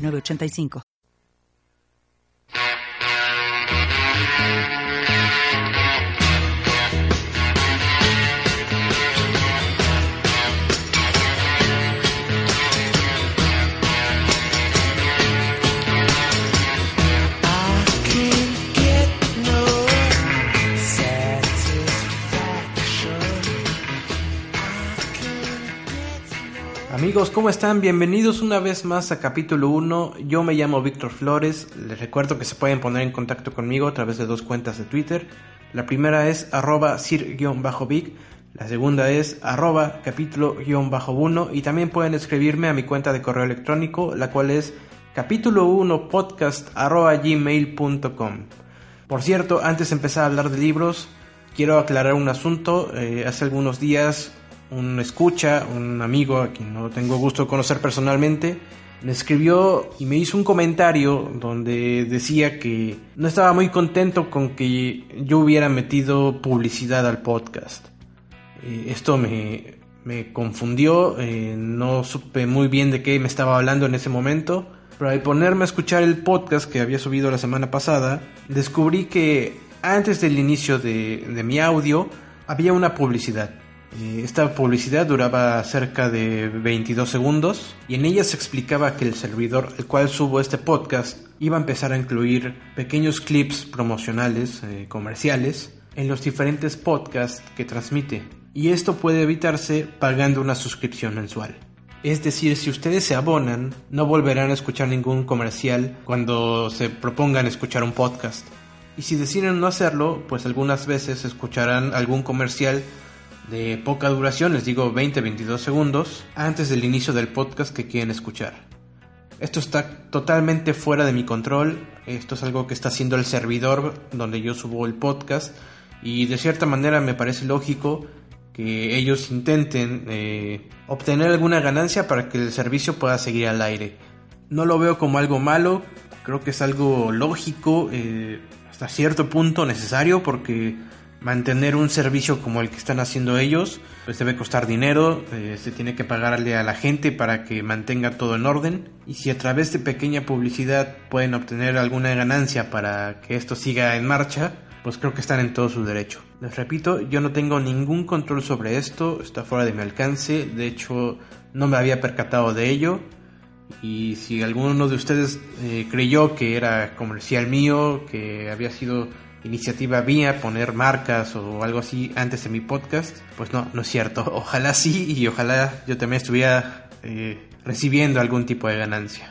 985. ¿Cómo están? Bienvenidos una vez más a capítulo 1. Yo me llamo Víctor Flores. Les recuerdo que se pueden poner en contacto conmigo a través de dos cuentas de Twitter. La primera es arroba sir-vic. La segunda es arroba capítulo-1 y también pueden escribirme a mi cuenta de correo electrónico, la cual es capítulo 1 podcast arroba gmail.com. Por cierto, antes de empezar a hablar de libros, quiero aclarar un asunto. Eh, hace algunos días un escucha, un amigo a quien no tengo gusto de conocer personalmente, me escribió y me hizo un comentario donde decía que no estaba muy contento con que yo hubiera metido publicidad al podcast. Eh, esto me, confundió, eh, no supe muy bien de qué me estaba hablando en ese momento, pero al ponerme a escuchar el podcast que había subido la semana pasada, descubrí que antes del inicio de mi audio había una publicidad. Eh, esta publicidad duraba cerca de 22 segundos y en ella se explicaba que el servidor al cual subo este podcast iba a empezar a incluir pequeños clips promocionales, eh, comerciales, en los diferentes podcasts que transmite. Y esto puede evitarse pagando una suscripción mensual. Es decir, si ustedes se abonan, no volverán a escuchar ningún comercial cuando se propongan escuchar un podcast. Y si deciden no hacerlo, pues algunas veces escucharán algún comercial de poca duración, les digo 20-22 segundos, antes del inicio del podcast que quieren escuchar. Esto está totalmente fuera de mi control, esto es algo que está haciendo el servidor donde yo subo el podcast y de cierta manera me parece lógico que ellos intenten eh, obtener alguna ganancia para que el servicio pueda seguir al aire. No lo veo como algo malo, creo que es algo lógico, eh, hasta cierto punto necesario porque mantener un servicio como el que están haciendo ellos, pues debe costar dinero, eh, se tiene que pagarle a la gente para que mantenga todo en orden y si a través de pequeña publicidad pueden obtener alguna ganancia para que esto siga en marcha, pues creo que están en todo su derecho. Les repito, yo no tengo ningún control sobre esto, está fuera de mi alcance, de hecho no me había percatado de ello y si alguno de ustedes eh, creyó que era comercial mío, que había sido iniciativa vía poner marcas o algo así antes de mi podcast, pues no, no es cierto. Ojalá sí y ojalá yo también estuviera eh, recibiendo algún tipo de ganancia.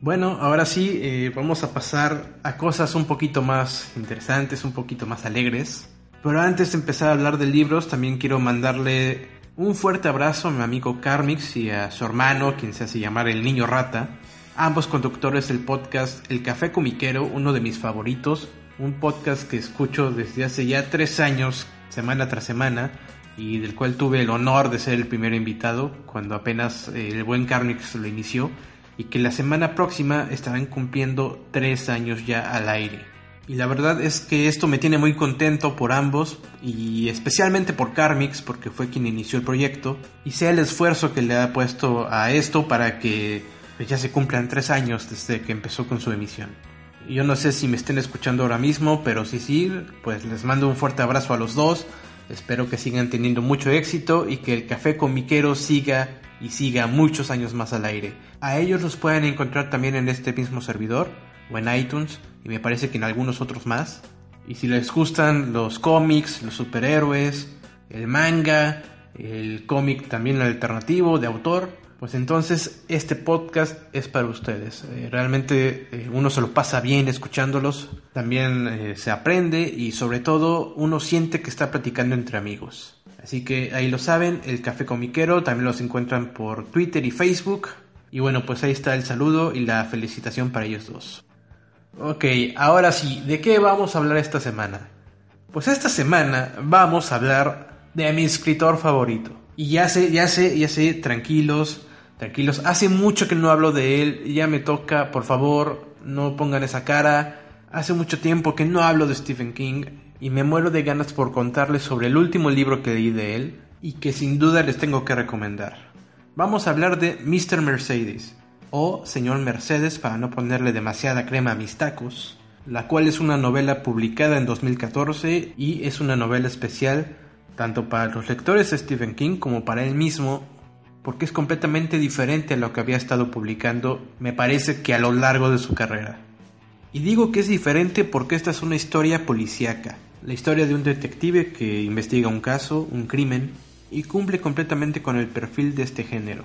Bueno, ahora sí, eh, vamos a pasar a cosas un poquito más interesantes, un poquito más alegres. Pero antes de empezar a hablar de libros, también quiero mandarle un fuerte abrazo a mi amigo Carmix y a su hermano, quien se hace llamar el Niño Rata, ambos conductores del podcast El Café Comiquero, uno de mis favoritos, un podcast que escucho desde hace ya tres años, semana tras semana, y del cual tuve el honor de ser el primer invitado cuando apenas eh, el buen Carnix lo inició, y que la semana próxima estarán cumpliendo tres años ya al aire. Y la verdad es que esto me tiene muy contento por ambos y especialmente por Carmix porque fue quien inició el proyecto y sea el esfuerzo que le ha puesto a esto para que pues, ya se cumplan tres años desde que empezó con su emisión. Yo no sé si me estén escuchando ahora mismo, pero si sí, pues les mando un fuerte abrazo a los dos. Espero que sigan teniendo mucho éxito y que el Café Comiquero siga y siga muchos años más al aire. A ellos los pueden encontrar también en este mismo servidor o en iTunes y me parece que en algunos otros más. Y si les gustan los cómics, los superhéroes, el manga, el cómic también alternativo de autor, pues entonces este podcast es para ustedes. Eh, realmente eh, uno se lo pasa bien escuchándolos, también eh, se aprende y sobre todo uno siente que está platicando entre amigos. Así que ahí lo saben, el Café Comiquero también los encuentran por Twitter y Facebook. Y bueno, pues ahí está el saludo y la felicitación para ellos dos. Ok, ahora sí, ¿de qué vamos a hablar esta semana? Pues esta semana vamos a hablar de mi escritor favorito. Y ya sé, ya sé, ya sé, tranquilos, tranquilos. Hace mucho que no hablo de él, ya me toca, por favor, no pongan esa cara. Hace mucho tiempo que no hablo de Stephen King y me muero de ganas por contarles sobre el último libro que leí de él y que sin duda les tengo que recomendar vamos a hablar de Mr. Mercedes, o Señor Mercedes para no ponerle demasiada crema a mis tacos, la cual es una novela publicada en 2014 y es una novela especial tanto para los lectores de Stephen King como para él mismo, porque es completamente diferente a lo que había estado publicando, me parece que a lo largo de su carrera. Y digo que es diferente porque esta es una historia policíaca, la historia de un detective que investiga un caso, un crimen, y cumple completamente con el perfil de este género.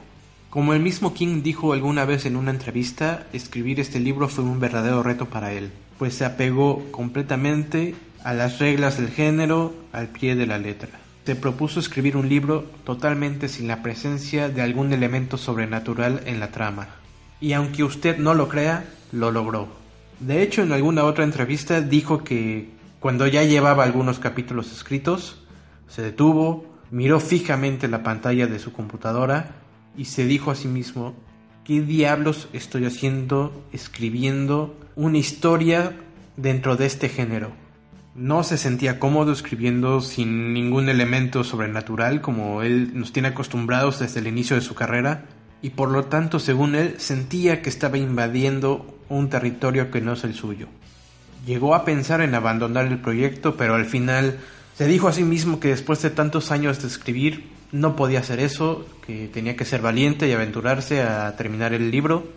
Como el mismo King dijo alguna vez en una entrevista, escribir este libro fue un verdadero reto para él, pues se apegó completamente a las reglas del género al pie de la letra. Se propuso escribir un libro totalmente sin la presencia de algún elemento sobrenatural en la trama. Y aunque usted no lo crea, lo logró. De hecho, en alguna otra entrevista dijo que cuando ya llevaba algunos capítulos escritos, se detuvo, Miró fijamente la pantalla de su computadora y se dijo a sí mismo, ¿qué diablos estoy haciendo escribiendo una historia dentro de este género? No se sentía cómodo escribiendo sin ningún elemento sobrenatural como él nos tiene acostumbrados desde el inicio de su carrera y por lo tanto según él sentía que estaba invadiendo un territorio que no es el suyo. Llegó a pensar en abandonar el proyecto pero al final se dijo a sí mismo que después de tantos años de escribir no podía hacer eso, que tenía que ser valiente y aventurarse a terminar el libro.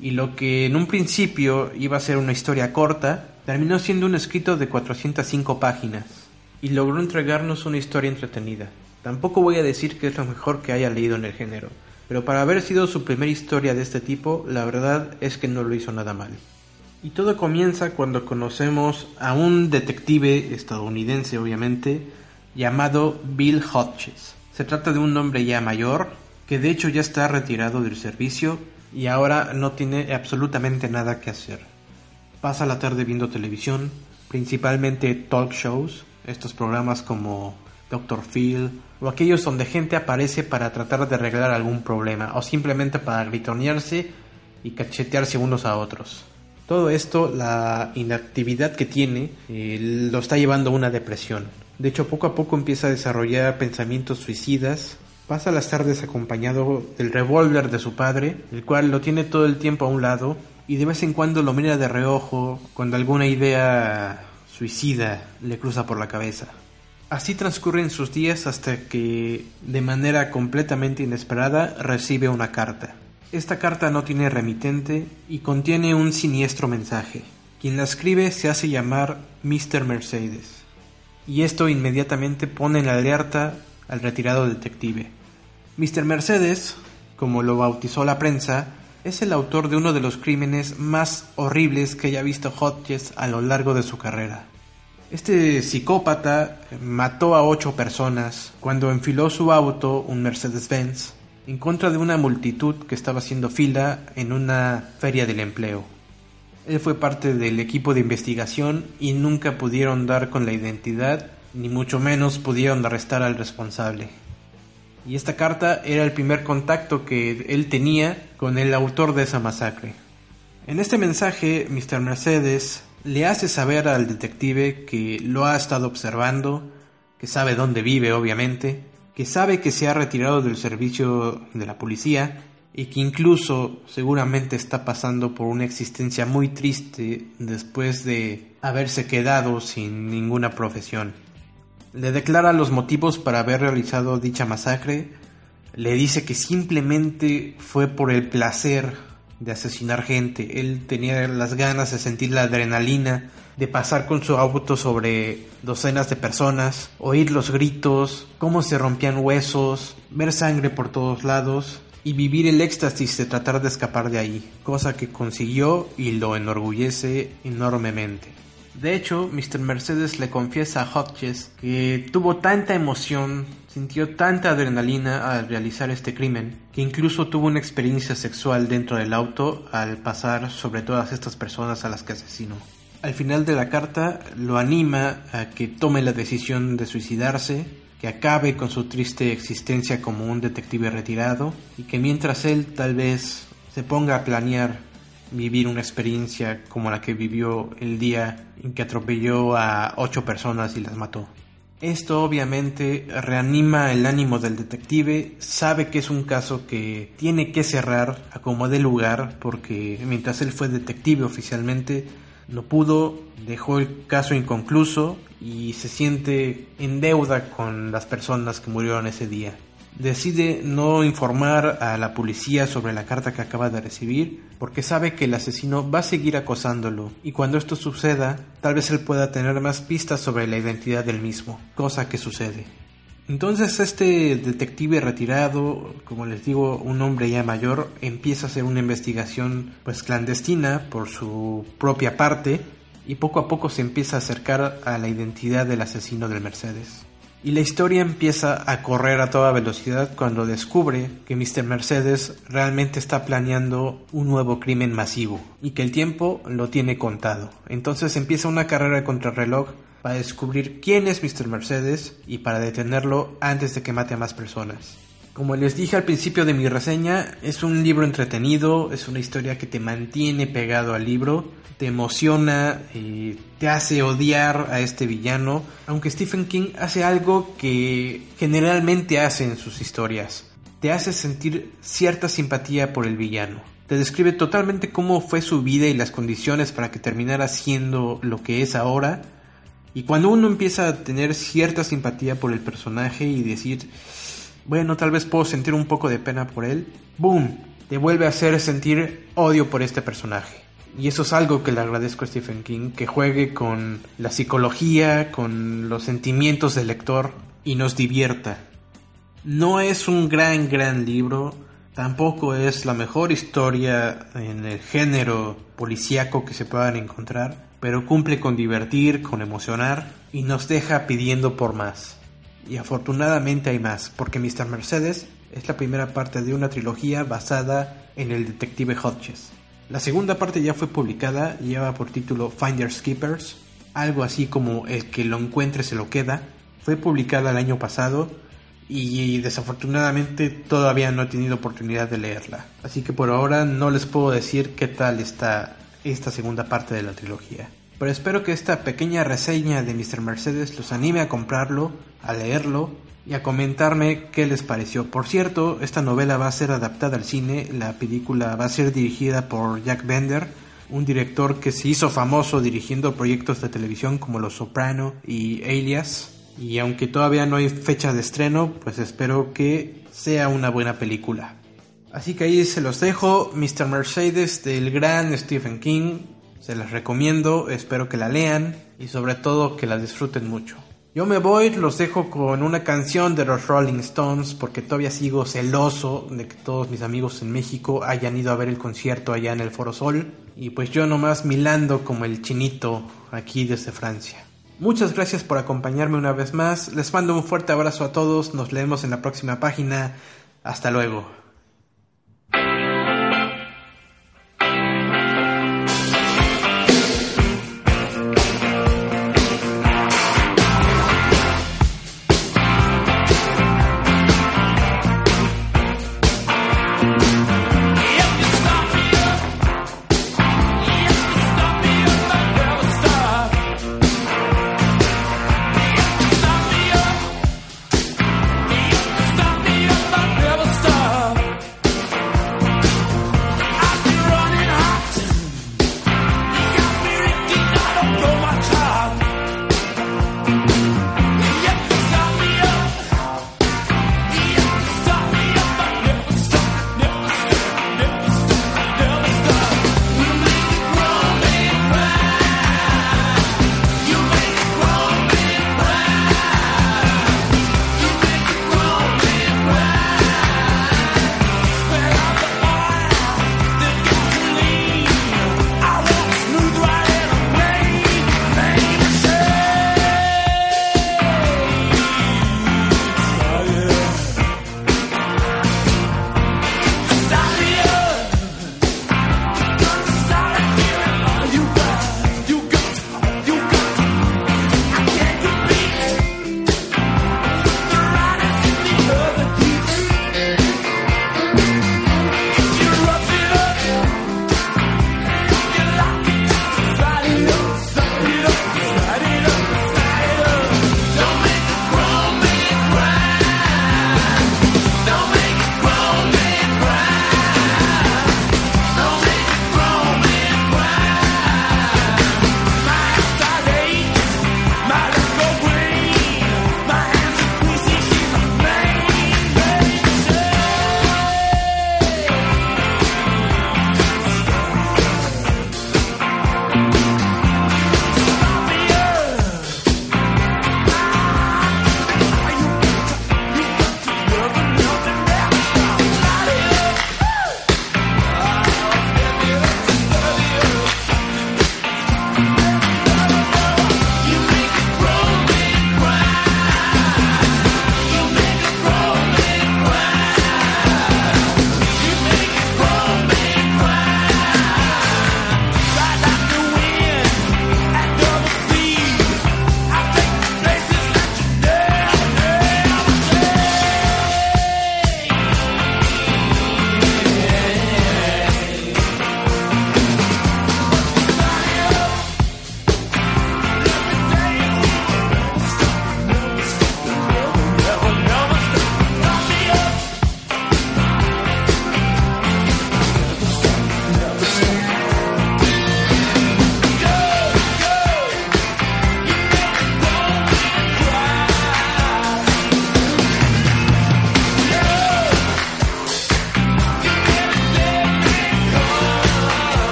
Y lo que en un principio iba a ser una historia corta, terminó siendo un escrito de 405 páginas y logró entregarnos una historia entretenida. Tampoco voy a decir que es lo mejor que haya leído en el género, pero para haber sido su primera historia de este tipo, la verdad es que no lo hizo nada mal. Y todo comienza cuando conocemos a un detective estadounidense, obviamente, llamado Bill Hodges. Se trata de un hombre ya mayor, que de hecho ya está retirado del servicio y ahora no tiene absolutamente nada que hacer. Pasa la tarde viendo televisión, principalmente talk shows, estos programas como Dr. Phil, o aquellos donde gente aparece para tratar de arreglar algún problema, o simplemente para gritonearse y cachetearse unos a otros. Todo esto, la inactividad que tiene, eh, lo está llevando a una depresión. De hecho, poco a poco empieza a desarrollar pensamientos suicidas. Pasa las tardes acompañado del revólver de su padre, el cual lo tiene todo el tiempo a un lado y de vez en cuando lo mira de reojo cuando alguna idea suicida le cruza por la cabeza. Así transcurren sus días hasta que, de manera completamente inesperada, recibe una carta. Esta carta no tiene remitente y contiene un siniestro mensaje. Quien la escribe se hace llamar Mr. Mercedes. Y esto inmediatamente pone en alerta al retirado detective. Mr. Mercedes, como lo bautizó la prensa, es el autor de uno de los crímenes más horribles que haya visto Hodges a lo largo de su carrera. Este psicópata mató a ocho personas cuando enfiló su auto, un Mercedes-Benz, en contra de una multitud que estaba haciendo fila en una feria del empleo. Él fue parte del equipo de investigación y nunca pudieron dar con la identidad, ni mucho menos pudieron arrestar al responsable. Y esta carta era el primer contacto que él tenía con el autor de esa masacre. En este mensaje, Mr. Mercedes le hace saber al detective que lo ha estado observando, que sabe dónde vive obviamente, que sabe que se ha retirado del servicio de la policía y que incluso seguramente está pasando por una existencia muy triste después de haberse quedado sin ninguna profesión. Le declara los motivos para haber realizado dicha masacre, le dice que simplemente fue por el placer de asesinar gente, él tenía las ganas de sentir la adrenalina de pasar con su auto sobre docenas de personas, oír los gritos, cómo se rompían huesos, ver sangre por todos lados y vivir el éxtasis de tratar de escapar de ahí, cosa que consiguió y lo enorgullece enormemente. De hecho, Mr. Mercedes le confiesa a Hodges que tuvo tanta emoción sintió tanta adrenalina al realizar este crimen que incluso tuvo una experiencia sexual dentro del auto al pasar sobre todas estas personas a las que asesinó. Al final de la carta lo anima a que tome la decisión de suicidarse, que acabe con su triste existencia como un detective retirado y que mientras él tal vez se ponga a planear vivir una experiencia como la que vivió el día en que atropelló a ocho personas y las mató. Esto obviamente reanima el ánimo del detective, sabe que es un caso que tiene que cerrar a como dé lugar porque mientras él fue detective oficialmente no pudo, dejó el caso inconcluso y se siente en deuda con las personas que murieron ese día decide no informar a la policía sobre la carta que acaba de recibir porque sabe que el asesino va a seguir acosándolo y cuando esto suceda tal vez él pueda tener más pistas sobre la identidad del mismo, cosa que sucede. Entonces este detective retirado, como les digo, un hombre ya mayor, empieza a hacer una investigación pues clandestina por su propia parte y poco a poco se empieza a acercar a la identidad del asesino del Mercedes. Y la historia empieza a correr a toda velocidad cuando descubre que Mr. Mercedes realmente está planeando un nuevo crimen masivo y que el tiempo lo tiene contado. Entonces empieza una carrera de contrarreloj para descubrir quién es Mr. Mercedes y para detenerlo antes de que mate a más personas. Como les dije al principio de mi reseña, es un libro entretenido, es una historia que te mantiene pegado al libro te emociona, y te hace odiar a este villano, aunque Stephen King hace algo que generalmente hace en sus historias, te hace sentir cierta simpatía por el villano. Te describe totalmente cómo fue su vida y las condiciones para que terminara siendo lo que es ahora. Y cuando uno empieza a tener cierta simpatía por el personaje y decir, bueno, tal vez puedo sentir un poco de pena por él, ¡boom! Te vuelve a hacer sentir odio por este personaje. Y eso es algo que le agradezco a Stephen King, que juegue con la psicología, con los sentimientos del lector y nos divierta. No es un gran, gran libro, tampoco es la mejor historia en el género policíaco que se puedan encontrar, pero cumple con divertir, con emocionar y nos deja pidiendo por más. Y afortunadamente hay más, porque Mr. Mercedes es la primera parte de una trilogía basada en el detective Hodges. La segunda parte ya fue publicada, lleva por título Finders Keepers, algo así como El que lo encuentre se lo queda. Fue publicada el año pasado y desafortunadamente todavía no he tenido oportunidad de leerla. Así que por ahora no les puedo decir qué tal está esta segunda parte de la trilogía. Pero espero que esta pequeña reseña de Mr. Mercedes los anime a comprarlo, a leerlo y a comentarme qué les pareció. Por cierto, esta novela va a ser adaptada al cine, la película va a ser dirigida por Jack Bender, un director que se hizo famoso dirigiendo proyectos de televisión como Los Soprano y Alias. Y aunque todavía no hay fecha de estreno, pues espero que sea una buena película. Así que ahí se los dejo, Mr. Mercedes del gran Stephen King. Se las recomiendo, espero que la lean y sobre todo que la disfruten mucho. Yo me voy, los dejo con una canción de los Rolling Stones porque todavía sigo celoso de que todos mis amigos en México hayan ido a ver el concierto allá en el Foro Sol y pues yo nomás milando como el chinito aquí desde Francia. Muchas gracias por acompañarme una vez más, les mando un fuerte abrazo a todos, nos leemos en la próxima página, hasta luego.